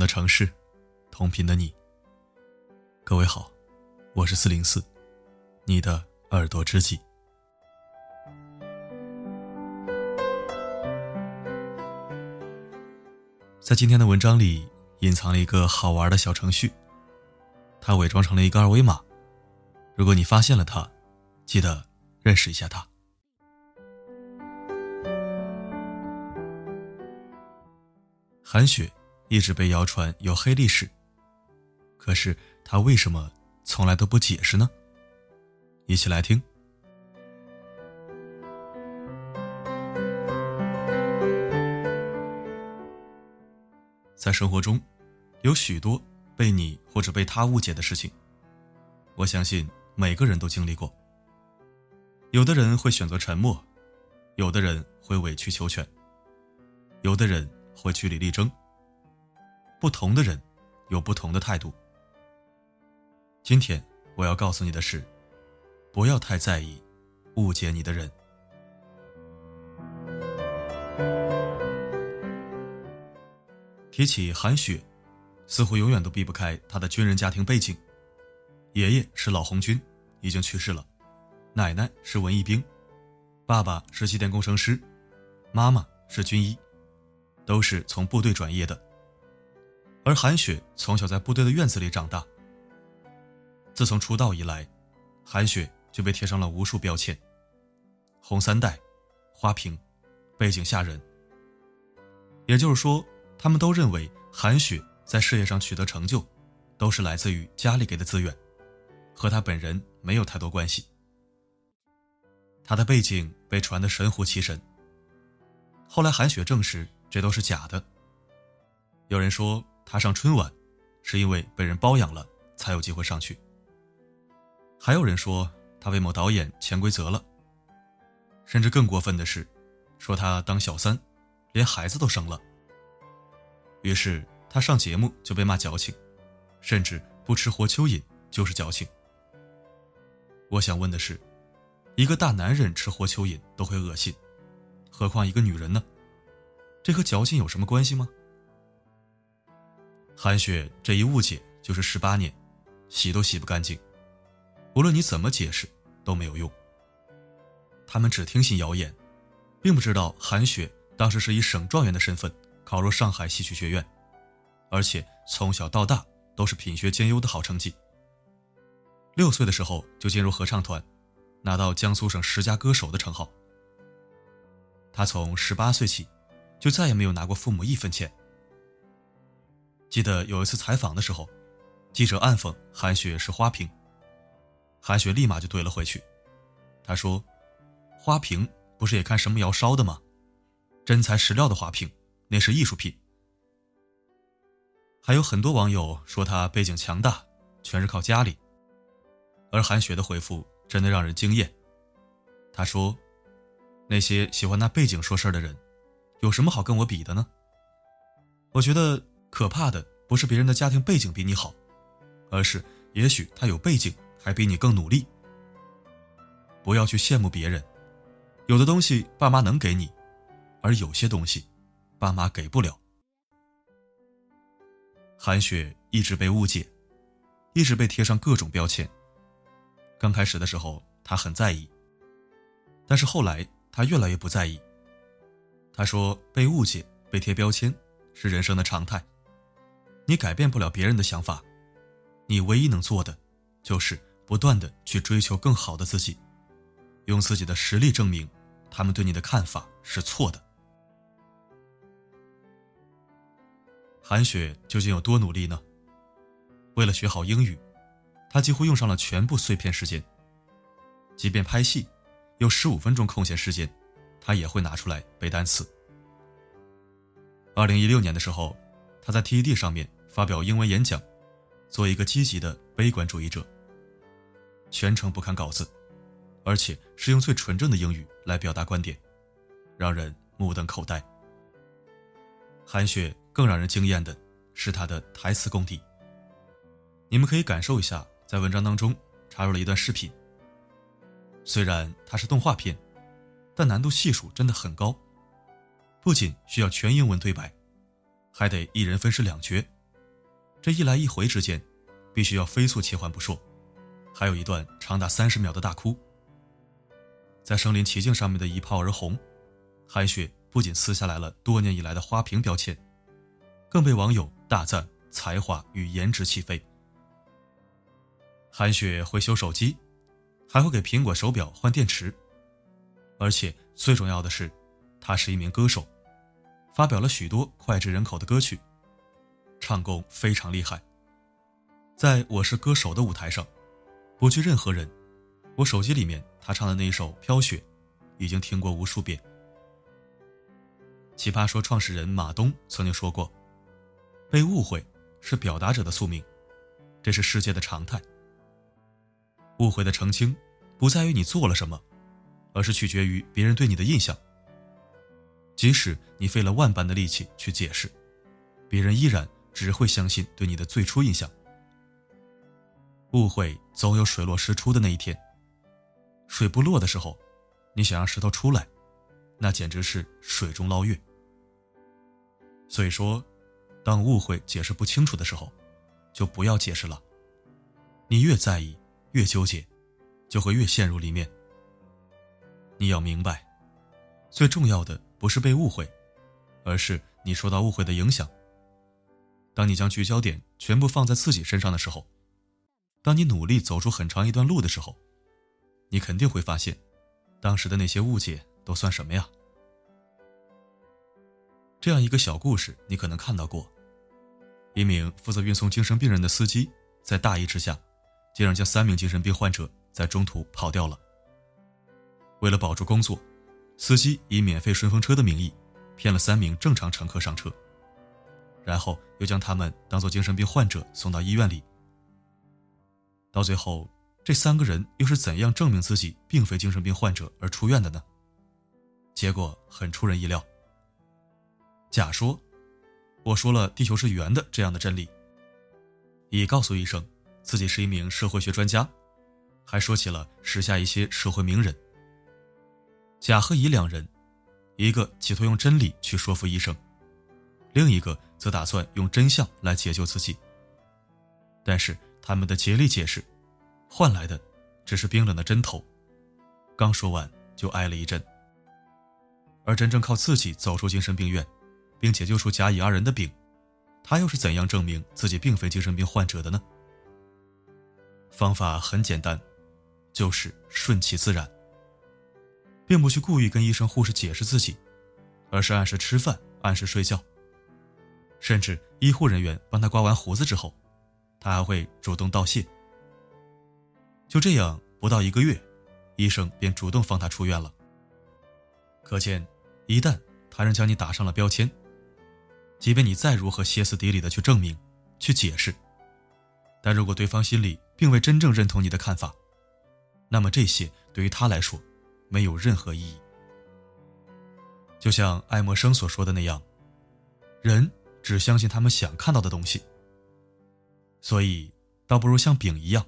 的城市，同频的你。各位好，我是四零四，你的耳朵知己。在今天的文章里，隐藏了一个好玩的小程序，它伪装成了一个二维码。如果你发现了它，记得认识一下它。韩雪一直被谣传有黑历史，可是他为什么从来都不解释呢？一起来听。在生活中，有许多被你或者被他误解的事情，我相信每个人都经历过。有的人会选择沉默，有的人会委曲求全，有的人。会据理力争。不同的人有不同的态度。今天我要告诉你的是，不要太在意误解你的人。提起韩雪，似乎永远都避不开她的军人家庭背景。爷爷是老红军，已经去世了；奶奶是文艺兵，爸爸是机电工程师，妈妈是军医。都是从部队转业的，而韩雪从小在部队的院子里长大。自从出道以来，韩雪就被贴上了无数标签：红三代、花瓶、背景吓人。也就是说，他们都认为韩雪在事业上取得成就，都是来自于家里给的资源，和她本人没有太多关系。她的背景被传得神乎其神。后来韩雪证实。这都是假的。有人说他上春晚，是因为被人包养了才有机会上去。还有人说他被某导演潜规则了。甚至更过分的是，说他当小三，连孩子都生了。于是他上节目就被骂矫情，甚至不吃活蚯蚓就是矫情。我想问的是，一个大男人吃活蚯蚓都会恶心，何况一个女人呢？这和矫情有什么关系吗？韩雪这一误解就是十八年，洗都洗不干净。无论你怎么解释都没有用。他们只听信谣言，并不知道韩雪当时是以省状元的身份考入上海戏曲学院，而且从小到大都是品学兼优的好成绩。六岁的时候就进入合唱团，拿到江苏省十佳歌手的称号。他从十八岁起。就再也没有拿过父母一分钱。记得有一次采访的时候，记者暗讽韩雪是花瓶，韩雪立马就怼了回去。他说：“花瓶不是也看什么窑烧的吗？真材实料的花瓶，那是艺术品。”还有很多网友说他背景强大，全是靠家里。而韩雪的回复真的让人惊艳。他说：“那些喜欢拿背景说事儿的人。”有什么好跟我比的呢？我觉得可怕的不是别人的家庭背景比你好，而是也许他有背景还比你更努力。不要去羡慕别人，有的东西爸妈能给你，而有些东西爸妈给不了。韩雪一直被误解，一直被贴上各种标签。刚开始的时候，她很在意，但是后来她越来越不在意。他说：“被误解、被贴标签是人生的常态，你改变不了别人的想法，你唯一能做的，就是不断的去追求更好的自己，用自己的实力证明，他们对你的看法是错的。”韩雪究竟有多努力呢？为了学好英语，她几乎用上了全部碎片时间。即便拍戏，有十五分钟空闲时间。他也会拿出来背单词。二零一六年的时候，他在 TED 上面发表英文演讲，做一个积极的悲观主义者，全程不看稿子，而且是用最纯正的英语来表达观点，让人目瞪口呆。韩雪更让人惊艳的是她的台词功底。你们可以感受一下，在文章当中插入了一段视频，虽然它是动画片。但难度系数真的很高，不仅需要全英文对白，还得一人分饰两角，这一来一回之间，必须要飞速切换不说，还有一段长达三十秒的大哭。在身临其境上面的一炮而红，韩雪不仅撕下来了多年以来的花瓶标签，更被网友大赞才华与颜值起飞。韩雪会修手机，还会给苹果手表换电池，而且最重要的是，她是一名歌手，发表了许多脍炙人口的歌曲，唱功非常厉害。在我是歌手的舞台上，不惧任何人。我手机里面他唱的那一首《飘雪》，已经听过无数遍。奇葩说创始人马东曾经说过：“被误会是表达者的宿命，这是世界的常态。”误会的澄清，不在于你做了什么，而是取决于别人对你的印象。即使你费了万般的力气去解释，别人依然只会相信对你的最初印象。误会总有水落石出的那一天。水不落的时候，你想让石头出来，那简直是水中捞月。所以说，当误会解释不清楚的时候，就不要解释了。你越在意。越纠结，就会越陷入里面。你要明白，最重要的不是被误会，而是你受到误会的影响。当你将聚焦点全部放在自己身上的时候，当你努力走出很长一段路的时候，你肯定会发现，当时的那些误解都算什么呀？这样一个小故事，你可能看到过：一名负责运送精神病人的司机，在大意之下。竟然将三名精神病患者在中途跑掉了。为了保住工作，司机以免费顺风车的名义，骗了三名正常乘客上车，然后又将他们当做精神病患者送到医院里。到最后，这三个人又是怎样证明自己并非精神病患者而出院的呢？结果很出人意料。甲说：“我说了地球是圆的这样的真理。”乙告诉医生。自己是一名社会学专家，还说起了时下一些社会名人。甲和乙两人，一个企图用真理去说服医生，另一个则打算用真相来解救自己。但是他们的竭力解释，换来的只是冰冷的针头，刚说完就挨了一针。而真正靠自己走出精神病院，并解救出甲乙二人的丙，他又是怎样证明自己并非精神病患者的呢？方法很简单，就是顺其自然，并不去故意跟医生、护士解释自己，而是按时吃饭、按时睡觉。甚至医护人员帮他刮完胡子之后，他还会主动道谢。就这样，不到一个月，医生便主动放他出院了。可见，一旦他人将你打上了标签，即便你再如何歇斯底里的去证明、去解释，但如果对方心里……并未真正认同你的看法，那么这些对于他来说没有任何意义。就像爱默生所说的那样，人只相信他们想看到的东西。所以，倒不如像丙一样，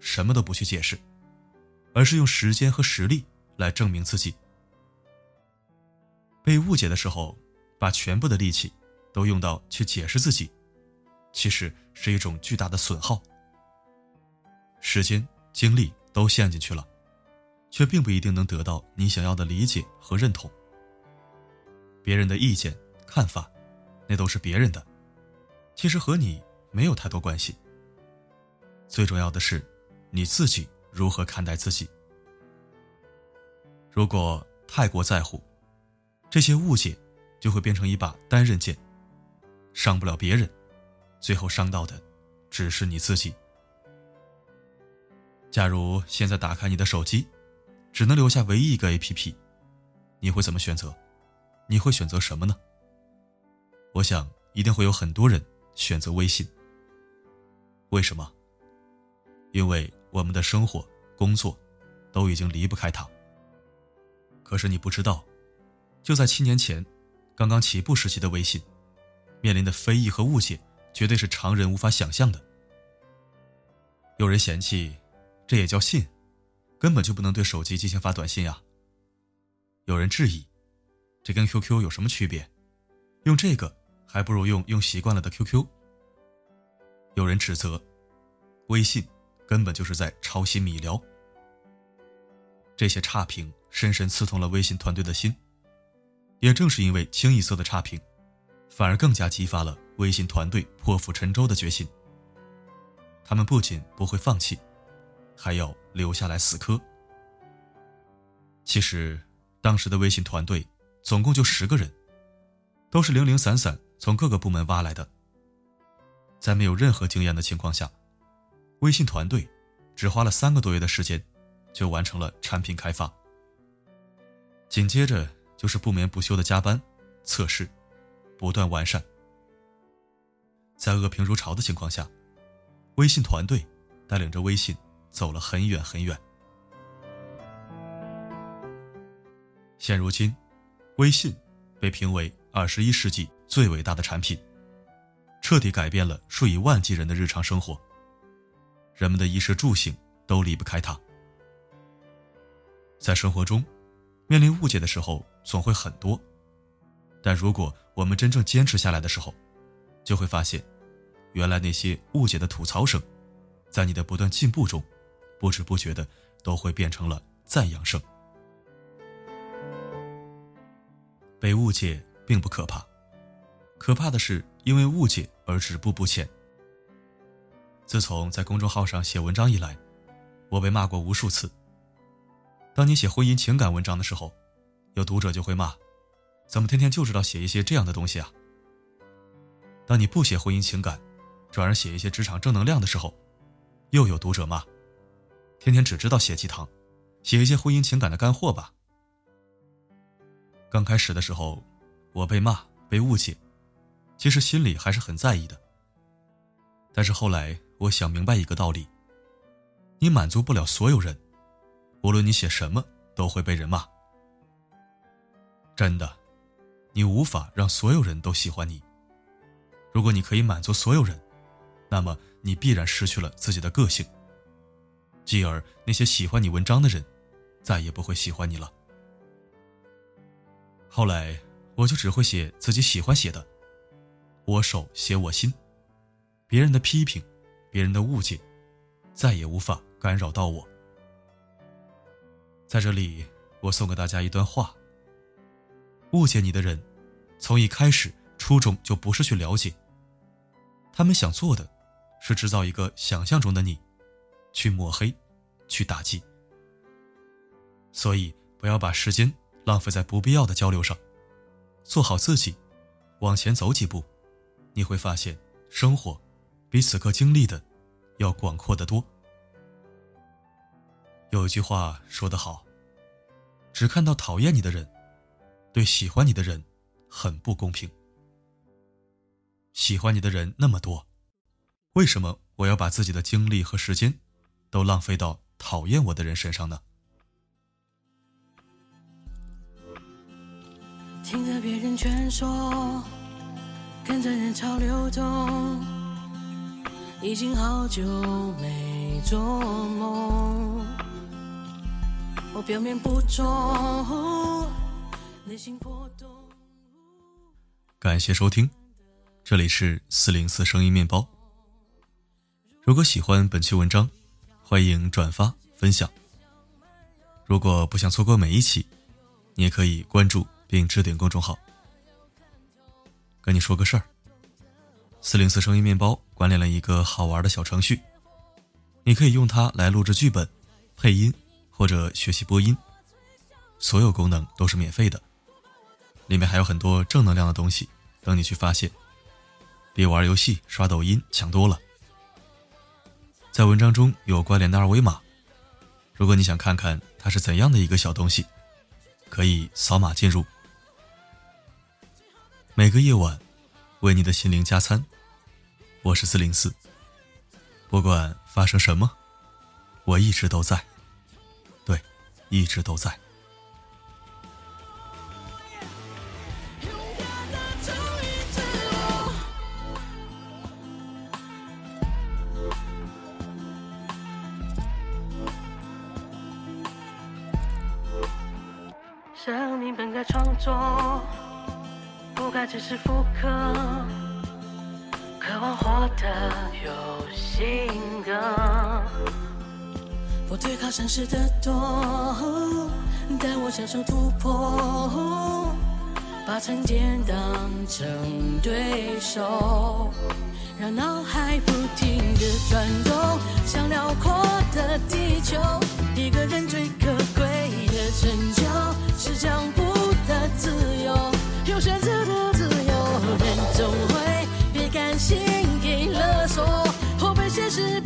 什么都不去解释，而是用时间和实力来证明自己。被误解的时候，把全部的力气都用到去解释自己，其实是一种巨大的损耗。时间、精力都陷进去了，却并不一定能得到你想要的理解和认同。别人的意见、看法，那都是别人的，其实和你没有太多关系。最重要的是，你自己如何看待自己。如果太过在乎，这些误解就会变成一把单刃剑，伤不了别人，最后伤到的只是你自己。假如现在打开你的手机，只能留下唯一一个 APP，你会怎么选择？你会选择什么呢？我想一定会有很多人选择微信。为什么？因为我们的生活、工作都已经离不开它。可是你不知道，就在七年前，刚刚起步时期的微信，面临的非议和误解，绝对是常人无法想象的。有人嫌弃。这也叫信，根本就不能对手机进行发短信呀。有人质疑，这跟 QQ 有什么区别？用这个还不如用用习惯了的 QQ。有人指责，微信根本就是在抄袭米聊。这些差评深深刺痛了微信团队的心。也正是因为清一色的差评，反而更加激发了微信团队破釜沉舟的决心。他们不仅不会放弃，还要留下来死磕。其实，当时的微信团队总共就十个人，都是零零散散从各个部门挖来的。在没有任何经验的情况下，微信团队只花了三个多月的时间，就完成了产品开发。紧接着。就是不眠不休的加班、测试、不断完善。在恶评如潮的情况下，微信团队带领着微信走了很远很远。现如今，微信被评为二十一世纪最伟大的产品，彻底改变了数以万计人的日常生活。人们的衣食住行都离不开它。在生活中，面临误解的时候。总会很多，但如果我们真正坚持下来的时候，就会发现，原来那些误解的吐槽声，在你的不断进步中，不知不觉的都会变成了赞扬声。被误解并不可怕，可怕的是因为误解而止步不前。自从在公众号上写文章以来，我被骂过无数次。当你写婚姻情感文章的时候。有读者就会骂：“怎么天天就知道写一些这样的东西啊？”当你不写婚姻情感，转而写一些职场正能量的时候，又有读者骂：“天天只知道写鸡汤，写一些婚姻情感的干货吧。”刚开始的时候，我被骂、被误解，其实心里还是很在意的。但是后来我想明白一个道理：你满足不了所有人，无论你写什么，都会被人骂。真的，你无法让所有人都喜欢你。如果你可以满足所有人，那么你必然失去了自己的个性。继而，那些喜欢你文章的人，再也不会喜欢你了。后来，我就只会写自己喜欢写的，我手写我心。别人的批评，别人的误解，再也无法干扰到我。在这里，我送给大家一段话。误解你的人，从一开始初衷就不是去了解。他们想做的，是制造一个想象中的你，去抹黑，去打击。所以不要把时间浪费在不必要的交流上，做好自己，往前走几步，你会发现生活比此刻经历的要广阔的多。有一句话说得好，只看到讨厌你的人。对喜欢你的人，很不公平。喜欢你的人那么多，为什么我要把自己的精力和时间，都浪费到讨厌我的人身上呢？听着别人劝说，跟着人潮流动，已经好久没做梦。我表面不忠。感谢收听，这里是四零四声音面包。如果喜欢本期文章，欢迎转发分享。如果不想错过每一期，你也可以关注并置顶公众号。跟你说个事儿，四零四声音面包关联了一个好玩的小程序，你可以用它来录制剧本、配音或者学习播音，所有功能都是免费的。里面还有很多正能量的东西等你去发现，比玩游戏、刷抖音强多了。在文章中有关联的二维码，如果你想看看它是怎样的一个小东西，可以扫码进入。每个夜晚，为你的心灵加餐。我是四零四，不管发生什么，我一直都在，对，一直都在。创作，不该只是复刻。渴望活得有性格，不对抗现实的多，带我享受突破，把成见当成对手，让脑海不停的转动，像辽阔的地球，一个人最可贵的成就，是将不自由，有选择的自由，人总会被感情给勒索，或被现实。